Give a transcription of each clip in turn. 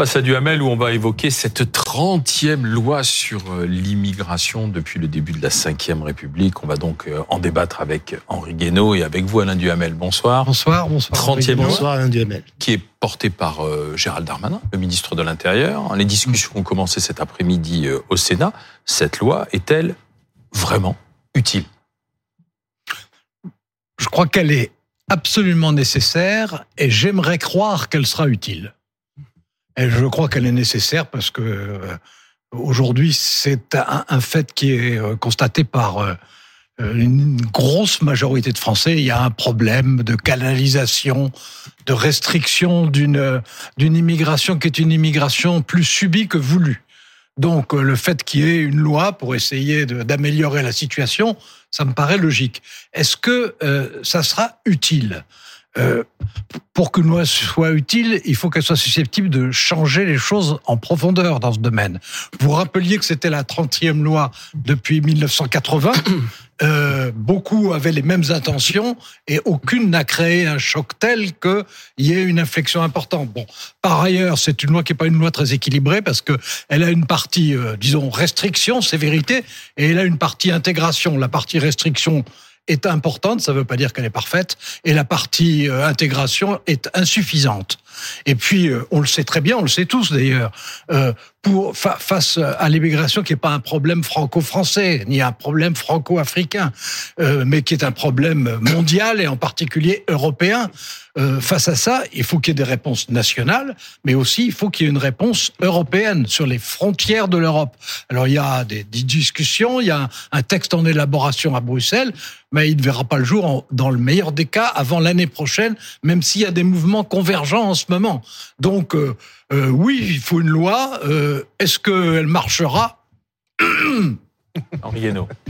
Face à Duhamel, où on va évoquer cette 30e loi sur euh, l'immigration depuis le début de la 5e République. On va donc euh, en débattre avec Henri Guénaud et avec vous, Alain Duhamel. Bonsoir. Bonsoir, bonsoir. 30e loi. Bonsoir, Alain Duhamel. Qui est portée par euh, Gérald Darmanin, le ministre de l'Intérieur. Les discussions ont commencé cet après-midi au Sénat. Cette loi est-elle vraiment utile? Je crois qu'elle est absolument nécessaire et j'aimerais croire qu'elle sera utile. Je crois qu'elle est nécessaire parce que euh, aujourd'hui, c'est un, fait qui est euh, constaté par euh, une grosse majorité de Français. Il y a un problème de canalisation, de restriction d'une immigration qui est une immigration plus subie que voulue. Donc le fait qu'il y ait une loi pour essayer d'améliorer la situation, ça me paraît logique. Est-ce que ça sera utile? Euh, pour qu'une loi soit utile, il faut qu'elle soit susceptible de changer les choses en profondeur dans ce domaine. Vous rappeliez que c'était la 30e loi depuis 1980. Euh, beaucoup avaient les mêmes intentions et aucune n'a créé un choc tel qu'il y ait une inflexion importante. Bon, par ailleurs, c'est une loi qui n'est pas une loi très équilibrée parce que elle a une partie, euh, disons, restriction, sévérité, et elle a une partie intégration. La partie restriction est importante, ça ne veut pas dire qu'elle est parfaite, et la partie euh, intégration est insuffisante. Et puis, euh, on le sait très bien, on le sait tous d'ailleurs, euh, face à l'immigration qui n'est pas un problème franco-français ni un problème franco-africain, mais qui est un problème mondial et en particulier européen. face à ça, il faut qu'il y ait des réponses nationales, mais aussi il faut qu'il y ait une réponse européenne sur les frontières de l'Europe. Alors il y a des, discussions, il y a un texte en élaboration à Bruxelles mais il ne verra pas le jour, dans le meilleur des cas, avant l'année prochaine, même s'il y a des mouvements convergents moment. Donc, euh, euh, oui, il faut une loi. Euh, est-ce qu'elle marchera Henri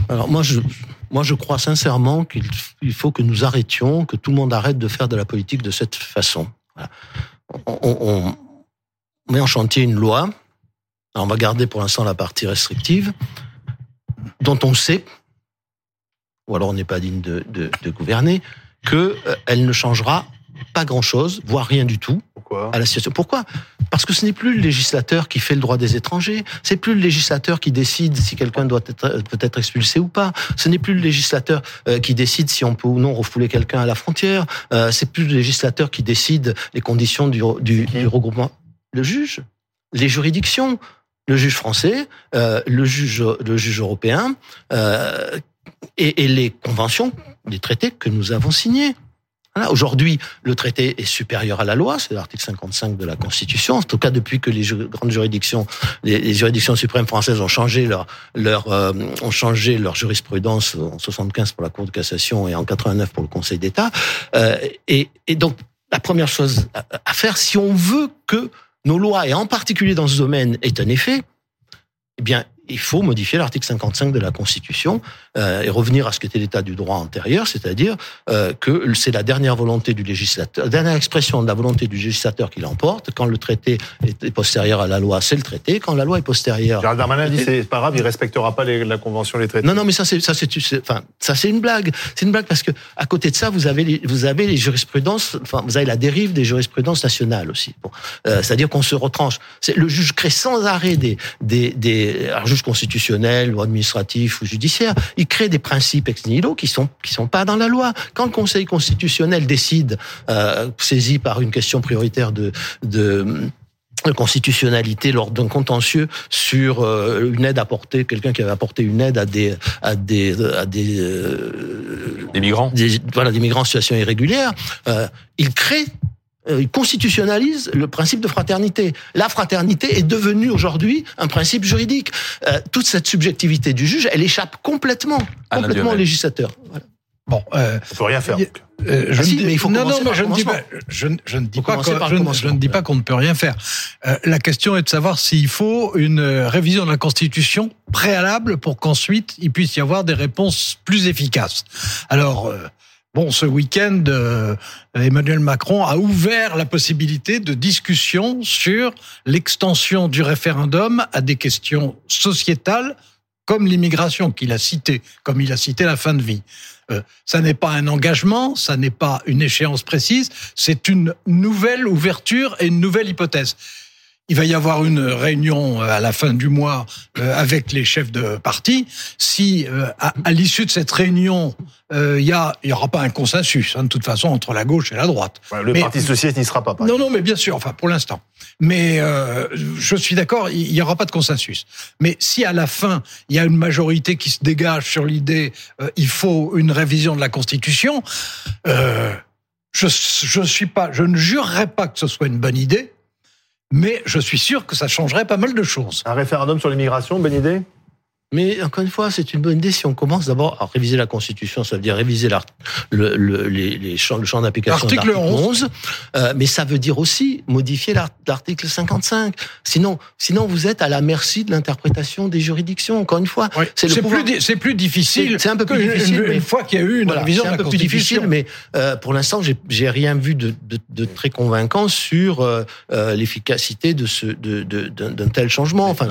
Alors moi je, moi je crois sincèrement qu'il faut que nous arrêtions, que tout le monde arrête de faire de la politique de cette façon. On, met en chantier une loi, on va garder pour l'instant la partie restrictive, dont on sait ou alors on n'est pas digne de, gouverner, qu'elle euh, ne changera pas grand-chose, voire rien du tout à la situation. Pourquoi? Parce que ce n'est plus le législateur qui fait le droit des étrangers, c'est plus le législateur qui décide si quelqu'un doit être peut-être expulsé ou pas, ce n'est plus le législateur euh, qui décide si on peut ou non refouler quelqu'un à la frontière, euh, c'est plus le législateur qui décide les conditions du, regroupement. Le juge, les juridictions, le juge français, le juge, le juge européen, et, les conventions, les traités que nous avons signés. Aujourd'hui, le traité est supérieur à la loi, c'est l'article 55 de la Constitution. En tout cas, depuis que les grandes juridictions, les, juridictions suprêmes françaises ont changé leur leur euh, ont changé leur jurisprudence en 75 pour la Cour de cassation et en 89 pour le Conseil d'État. Euh, et, et, donc, la première chose à faire, si on veut que nos lois, et en particulier dans ce domaine, aient un effet, eh bien, il faut modifier l'article 55 de la Constitution euh, et revenir à ce qu'était l'état du droit antérieur, c'est-à-dire euh, que c'est la dernière volonté du législateur, la dernière expression de la volonté du législateur qui l'emporte. Quand le traité est postérieur à la loi, c'est le traité. Quand la loi est postérieure, Gérald Darmanin dit c'est pas grave, il respectera pas la convention, les traités. Non, non, mais ça c'est ça c'est enfin ça c'est une blague. C'est une blague parce que à côté de ça, vous avez les, vous avez les jurisprudences, enfin vous avez la dérive des jurisprudences nationales aussi. Bon, euh, c'est-à-dire qu'on se retranche. Le juge crée sans arrêt des des, des juges constitutionnels ou administratifs ou judiciaires, il crée des principes ex nihilo qui sont qui sont pas dans la loi. Quand le Conseil constitutionnel décide, euh, saisi par une question prioritaire de de constitutionnalité lors d'un contentieux sur euh, une aide apportée, quelqu'un qui avait apporté une aide à des à des à des, euh, des migrants, voilà des migrants en situation irrégulière, euh, il crée euh, il constitutionnalise le principe de fraternité. La fraternité est devenue aujourd'hui un principe juridique. Euh, toute cette subjectivité du juge, elle échappe complètement, complètement au législateur. Voilà. Bon, euh, on peut rien faire. Euh, je ah dis, mais il faut non, non, mais je ne dis pas, je, je ne dis pas, je, je, ne dis pas qu'on ne peut rien faire. Euh, la question est de savoir s'il faut une révision de la Constitution préalable pour qu'ensuite il puisse y avoir des réponses plus efficaces. Alors. Bon, ce week-end, euh, Emmanuel Macron a ouvert la possibilité de discussion sur l'extension du référendum à des questions sociétales comme l'immigration qu'il a cité, comme il a cité la fin de vie. Euh, ça n'est pas un engagement, ça n'est pas une échéance précise, c'est une nouvelle ouverture et une nouvelle hypothèse il va y avoir une réunion à la fin du mois avec les chefs de parti. Si à, l'issue de cette réunion, il y a, il y aura pas un consensus hein, de toute façon entre la gauche et la droite. le Parti socialiste n'y sera pas. non, non, mais bien sûr. Enfin, pour l'instant. Mais je suis d'accord, il y aura pas de consensus. Mais si à la fin il y a une majorité qui se dégage sur l'idée, il faut une révision de la Constitution. Euh, je, je suis pas, je ne jurerai pas que ce soit une bonne idée, mais je suis sûr que ça changerait pas mal de choses. Un référendum sur l'immigration, bonne idée? Mais encore une fois, c'est une bonne idée si on commence d'abord à réviser la Constitution, ça veut dire réviser le, le, les, les le champ d'application de l'article 11. Euh, mais ça veut dire aussi modifier l'article 55. Sinon, sinon vous êtes à la merci de l'interprétation des juridictions. Encore une fois, c'est plus, c'est plus difficile. C'est un peu plus difficile. Une, fois qu'il y a eu une révision de la un peu plus difficile, mais euh, pour l'instant, j'ai rien vu de, de, de, très convaincant sur euh, l'efficacité de ce d'un de, tel changement. Enfin,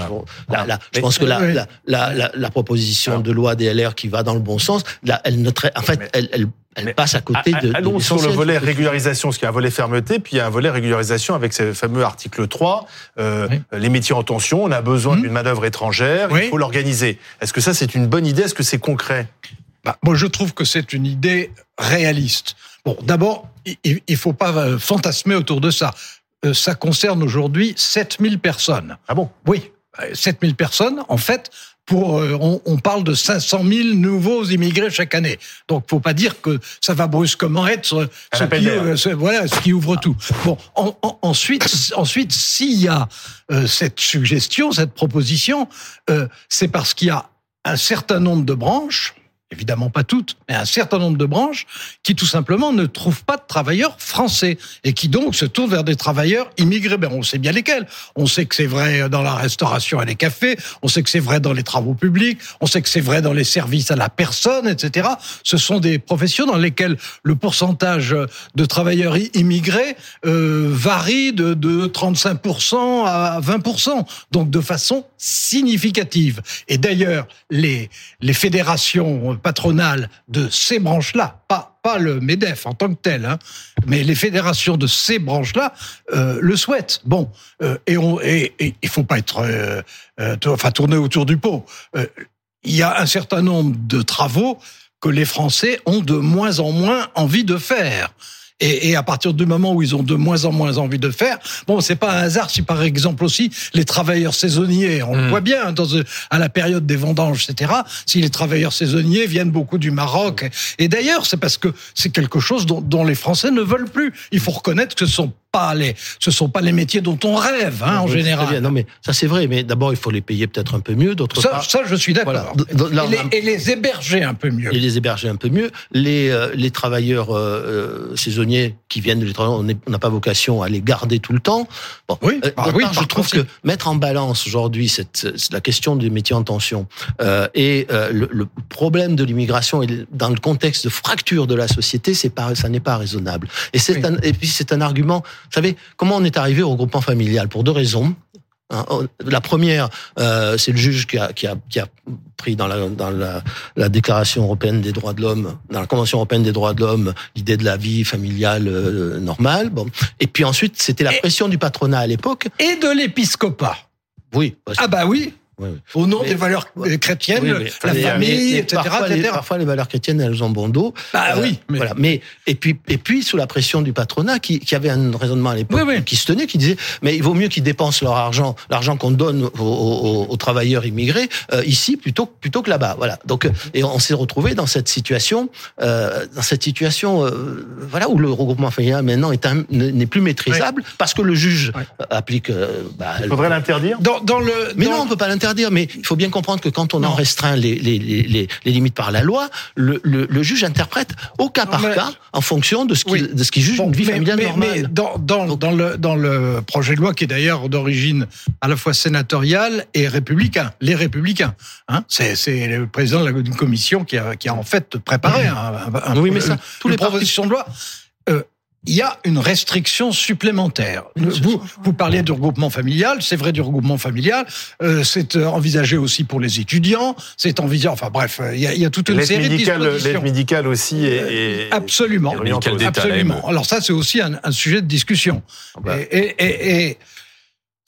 je, pense que la, la la, proposition de loi DLR qui va dans le bon sens, là, elle ne en fait, elle, elle, elle passe à côté de. Allons sur le volet régularisation, parce qu'il y a un volet fermeté, puis il y a un volet régularisation avec ce fameux article 3, euh, les métiers en tension, on a besoin mmh. d'une manœuvre étrangère, il faut l'organiser. Est-ce que ça c'est une bonne idée? Est-ce que c'est concret? Bah, Moi je trouve que c'est une idée réaliste. Bon, d'abord, il ne faut pas euh, fantasmer autour de ça. Euh, ça concerne aujourd'hui 7000 personnes. Ah bon? Oui. 7000 personnes, en fait, euh, on, parle de 500 000 nouveaux immigrés chaque année. Donc, faut pas dire que ça va brusquement être ce, qui, euh, voilà, ce qui ouvre tout. Bon, ensuite, ensuite, s'il y a euh, cette suggestion, cette proposition, c'est parce qu'il y a un certain nombre de branches évidemment pas toutes, mais un certain nombre de branches qui tout simplement ne trouvent pas de travailleurs français et qui donc se tournent vers des travailleurs immigrés. Ben, on sait bien lesquels. On sait que c'est vrai dans la restauration et les cafés, on sait que c'est vrai dans les travaux publics, on sait que c'est vrai dans les services à la personne, etc. Ce sont des professions dans lesquelles le pourcentage de travailleurs immigrés euh, varie de, de 35% à 20%, donc de façon significative. Et d'ailleurs, les, les fédérations patronales de ces branches-là, pas, pas le MEDEF en tant que tel, hein, mais les fédérations de ces branches-là euh, le souhaitent. Bon, euh, et, on, et, il faut pas être, euh, enfin, tourner autour du pot. Il y a un certain nombre de travaux que les Français ont de moins en moins envie de faire. Et, et, à partir du moment où ils ont de moins en moins envie de faire, bon, c'est pas un hasard si par exemple aussi les travailleurs saisonniers, on le hmm. voit bien dans, à la période des vendanges, etc. Si les travailleurs saisonniers viennent beaucoup du Maroc, et d'ailleurs c'est parce que c'est quelque chose dont, dont, les Français ne veulent plus. Il faut reconnaître que ce sont pas les, ce sont pas les métiers dont on rêve hein, en général. Non mais ça c'est vrai, mais d'abord il faut les payer peut-être un peu mieux. D'autre part, ça je suis d'accord. Et, les héberger un peu mieux. Et les héberger un peu mieux. Les euh, les travailleurs euh, euh, saisonniers qui viennent de l'étranger, on n'a pas vocation à les garder tout le temps. Bon, oui, bah oui je trouve que mettre en balance aujourd'hui cette la question des métiers en tension et le, le, problème de l'immigration dans le contexte de fracture de la société, c'est pas ça n'est pas raisonnable. Et c'est et puis c'est un argument vous savez, comment on est arrivé au regroupement familial? Pour deux raisons. Hein, oh, la première, euh, c'est le juge qui a, qui a, qui a pris dans, la, dans la, la, Déclaration européenne des droits de l'homme, dans la Convention européenne des droits de l'homme, l'idée de la vie familiale euh, normale. Bon. Et puis ensuite, c'était la pression du patronat à l'époque. Et de l'épiscopat. Oui. Ah bah oui. Au nom des valeurs chrétiennes, la famille, etc., parfois, Les, valeurs chrétiennes, elles ont bon dos. Bah oui. Mais... Voilà. Mais et puis et puis sous la pression du patronat, qui, qui avait un raisonnement à l'époque, qui se tenait, qui disait, mais il vaut mieux qu'ils dépensent leur argent, l'argent qu'on donne aux, aux, travailleurs immigrés euh, ici plutôt plutôt que là-bas. Voilà. Donc euh, et on s'est retrouvé dans cette situation, euh, dans cette situation, euh, voilà, où le regroupement familial maintenant est n'est plus maîtrisable parce que le juge applique. Bah, il faudrait l'interdire? Dans, dans, le. Mais non, on peut pas l'interdire dire, mais il faut bien comprendre que quand on en restreint les, les, les, les, limites par la loi, le, le, le juge interprète au cas par cas en fonction de ce qu'il ce qu'il juge une vie familiale mais, normale. Mais dans, dans, dans, le, dans le projet de loi qui est d'ailleurs d'origine à la fois sénatoriale et républicain, les républicains, hein, c'est le président d'une commission qui a, qui a en fait préparé un, un, oui, mais ça, tous les propositions de loi. Euh, il y a une restriction supplémentaire. Vous, vous parliez du regroupement familial, c'est vrai du regroupement familial, euh, c'est euh, envisagé aussi pour les étudiants, c'est envisagé, enfin bref, il y a, il y a toute une série médicale, de dispositions. L'aide médicale aussi est... est absolument, absolument. Alors ça, c'est aussi un, un, sujet de discussion. Ah bah. et, et, et,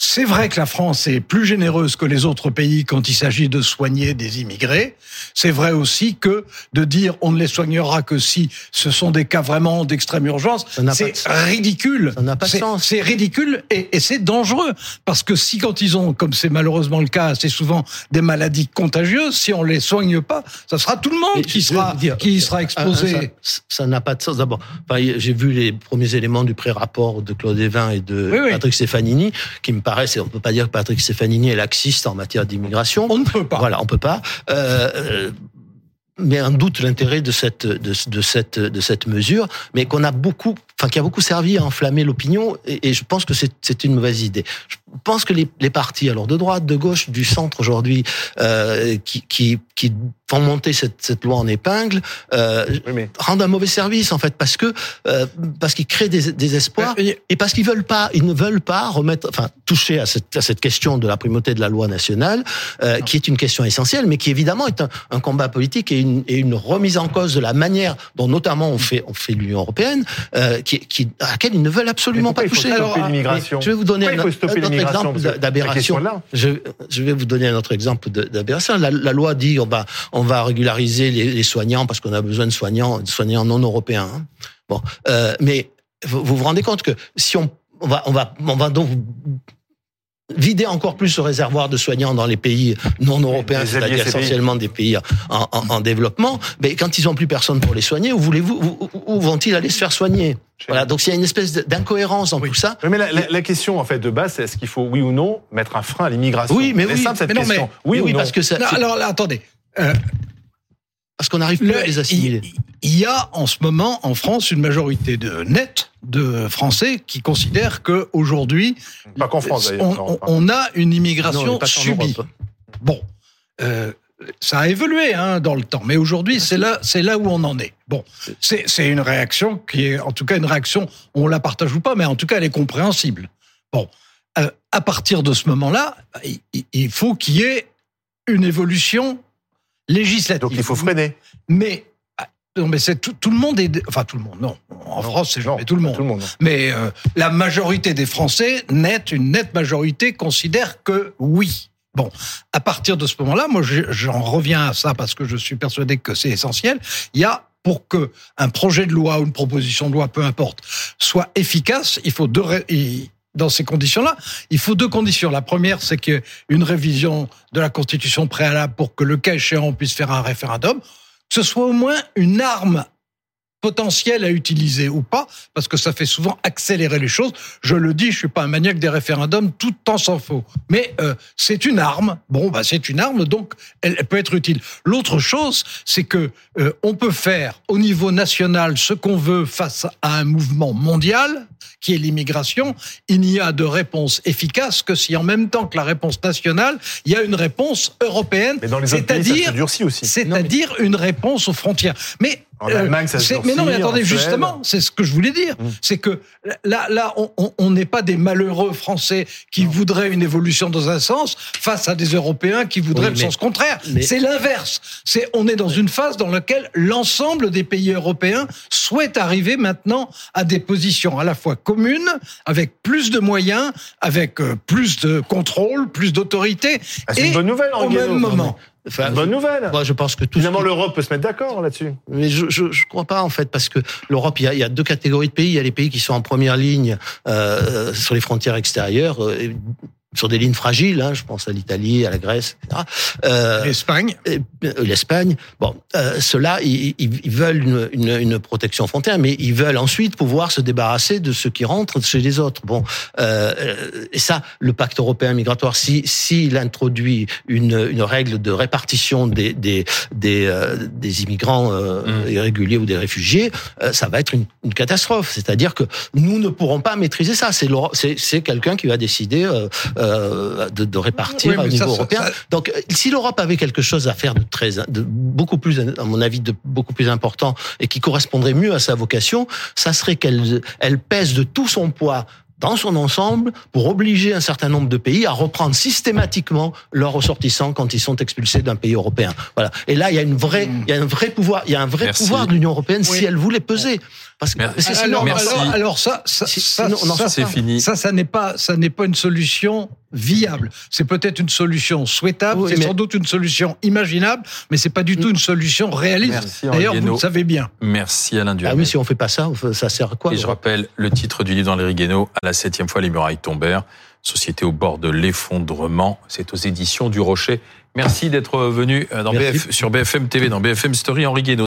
C'est vrai que la France est plus généreuse que les autres pays quand il s'agit de soigner des immigrés. C'est vrai aussi que de dire on ne les soignera que si ce sont des cas vraiment d'extrême urgence, c'est ridicule. Ça n'a pas de sens. C'est ridicule et, et c'est dangereux parce que si quand ils ont, comme c'est malheureusement le cas, c'est souvent des maladies contagieuses, si on les soigne pas, ça sera tout le monde qui sera qui sera exposé. Ça n'a pas de sens. D'abord, j'ai vu les premiers éléments du pré-rapport de Claude Evin et de Patrick Stefanini qui me on peut pas dire que Patrick Stefanini est laxiste en matière d'immigration. On ne peut pas. Voilà, on peut pas. Euh, euh mais un doute l'intérêt de cette de, de, cette de cette mesure, mais qu'on a beaucoup, enfin qui a beaucoup servi à enflammer l'opinion, et, et, je pense que c'est une mauvaise idée. Je pense que les, les partis, alors de droite, de gauche, du centre aujourd'hui, euh, qui, qui qui font monter cette, cette loi en épingle, euh, rendent un mauvais service en fait, parce que euh, parce qu'ils créent des, des espoirs et parce qu'ils veulent pas, ils ne veulent pas remettre, enfin toucher à cette, à cette question de la primauté de la loi nationale, qui est une question essentielle, mais qui évidemment est un, un combat politique et une, et une remise en cause de la manière dont notamment on fait on fait l'Union européenne, qui, qui à laquelle ils ne veulent absolument pas toucher. Alors, je vais vous donner un, un, autre exemple d'aberration. Je, je vais vous donner un autre exemple d'aberration. La, la loi dit on va on va régulariser les, les soignants parce qu'on a besoin de soignants, de soignants non européens. Hein. Bon, euh, mais vous, vous vous rendez compte que si on on va, on va, on va donc vider encore plus ce réservoir de soignants dans les pays non européens, c'est-à-dire essentiellement des pays en, en, en, développement. Mais quand ils n'ont plus personne pour les soigner, où voulez-vous, où, vont-ils aller se faire soigner? Voilà. Donc il y a une espèce d'incohérence dans tout ça. Mais la, la, la, question en fait de base, c'est est-ce qu'il faut oui ou non mettre un frein à l'immigration? Oui, mais oui. Simple, cette mais question. Mais, oui, oui, ou non parce que ça, non, alors là, attendez. Euh, parce qu'on n'arrive plus à les assimiler. Il y a en ce moment en France une majorité de nette de Français qui considèrent que aujourd'hui, pas qu'en France on, on, a une immigration non, subie. Bon, euh, ça a évolué hein, dans le temps, mais aujourd'hui c'est là, c'est là où on en est. Bon, c'est une réaction qui est, en tout cas, une réaction. On la partage ou pas, mais en tout cas, elle est compréhensible. Bon, euh, à partir de ce moment-là, il, il faut qu'il y ait une évolution législative. Donc il faut freiner. Mais non, mais c'est tout, tout, le monde est, enfin tout le monde, non. En non, France, c'est jamais tout le monde. Tout le monde mais euh, la majorité des Français, nette, une nette majorité, considère que oui. Bon, à partir de ce moment-là, moi, j'en reviens à ça parce que je suis persuadé que c'est essentiel. Il y a pour que un projet de loi ou une proposition de loi, peu importe, soit efficace, il faut deux, dans ces conditions-là, il faut deux conditions. La première, c'est qu'une révision de la Constitution préalable pour que le cas échéant puisse faire un référendum, ce soit au moins une arme potentielle à utiliser ou pas, parce que ça fait souvent accélérer les choses. Je le dis, je suis pas un maniaque des référendums, tout temps s'en faut. Mais euh, c'est une arme. Bon, bah c'est une arme, donc elle, elle peut être utile. L'autre chose, c'est que euh, on peut faire au niveau national ce qu'on veut face à un mouvement mondial qui est l'immigration. Il n'y a de réponse efficace que si en même temps que la réponse nationale, il y a une réponse européenne, c'est-à-dire c'est-à-dire une réponse aux frontières. Mais en Allemagne, ça se mais non, mais attendez, justement, c'est ce que je voulais dire. Mmh. C'est que là, là, on n'est pas des malheureux Français qui non. voudraient une évolution dans un sens face à des Européens qui voudraient oui, le sens contraire. C'est l'inverse. C'est on est dans une phase dans laquelle l'ensemble des pays européens souhaitent arriver maintenant à des positions à la fois communes, avec plus de moyens, avec euh, plus de contrôle, plus d'autorité. Ah, c'est une bonne nouvelle, au même moment. Enfin, bonne nouvelle. Moi, je pense que tout finalement l'Europe peut se mettre d'accord là-dessus. Mais je, je je crois pas en fait parce que l'Europe il y a, il y a deux catégories de pays. Il y a les pays qui sont en première ligne euh, sur les frontières extérieures. Euh, sur des lignes fragiles, hein, je pense à l'Italie, à la Grèce, etc. Euh, L'Espagne. L'Espagne. Bon, euh, ceux-là, ils, ils, veulent une, une, une, protection frontière, mais ils veulent ensuite pouvoir se débarrasser de ceux qui rentrent chez les autres. Bon, euh, et ça, le pacte européen migratoire, si s'il introduit une, une règle de répartition des des des, euh, des immigrants mmh. irréguliers ou des réfugiés, euh, ça va être une, une catastrophe. C'est-à-dire que nous ne pourrons pas maîtriser ça. C'est c'est quelqu'un qui va décider euh, de, de, répartir oui, au niveau ça, européen. Ça, Donc, si l'Europe avait quelque chose à faire de très, de beaucoup plus, à mon avis, de beaucoup plus important et qui correspondrait mieux à sa vocation, ça serait qu'elle elle pèse de tout son poids dans son ensemble pour obliger un certain nombre de pays à reprendre systématiquement leurs ressortissants quand ils sont expulsés d'un pays européen. Voilà. Et là, il y a une vraie, il y a un vrai pouvoir, il y a un vrai Merci. pouvoir de l'Union européenne oui. si elle voulait peser. Parce que sinon, alors, alors, alors, ça, ça, ça, ça c'est fini. Ça, ça n'est pas, ça n'est pas une solution viable. C'est peut-être une solution souhaitable, c'est sans doute une solution imaginable, mais c'est pas du tout une solution réaliste. D'ailleurs, vous le savez bien. Merci Alain Duhamel. Ah oui, si on fait pas ça, ça sert à quoi Et je rappelle le titre du livre d'Henri Guénaud, à la septième fois les murailles tombèrent. Société au bord de l'effondrement. C'est aux éditions du Rocher. Merci d'être venu dans BF, sur BFM TV, dans BFM Story, Henri Guénaud.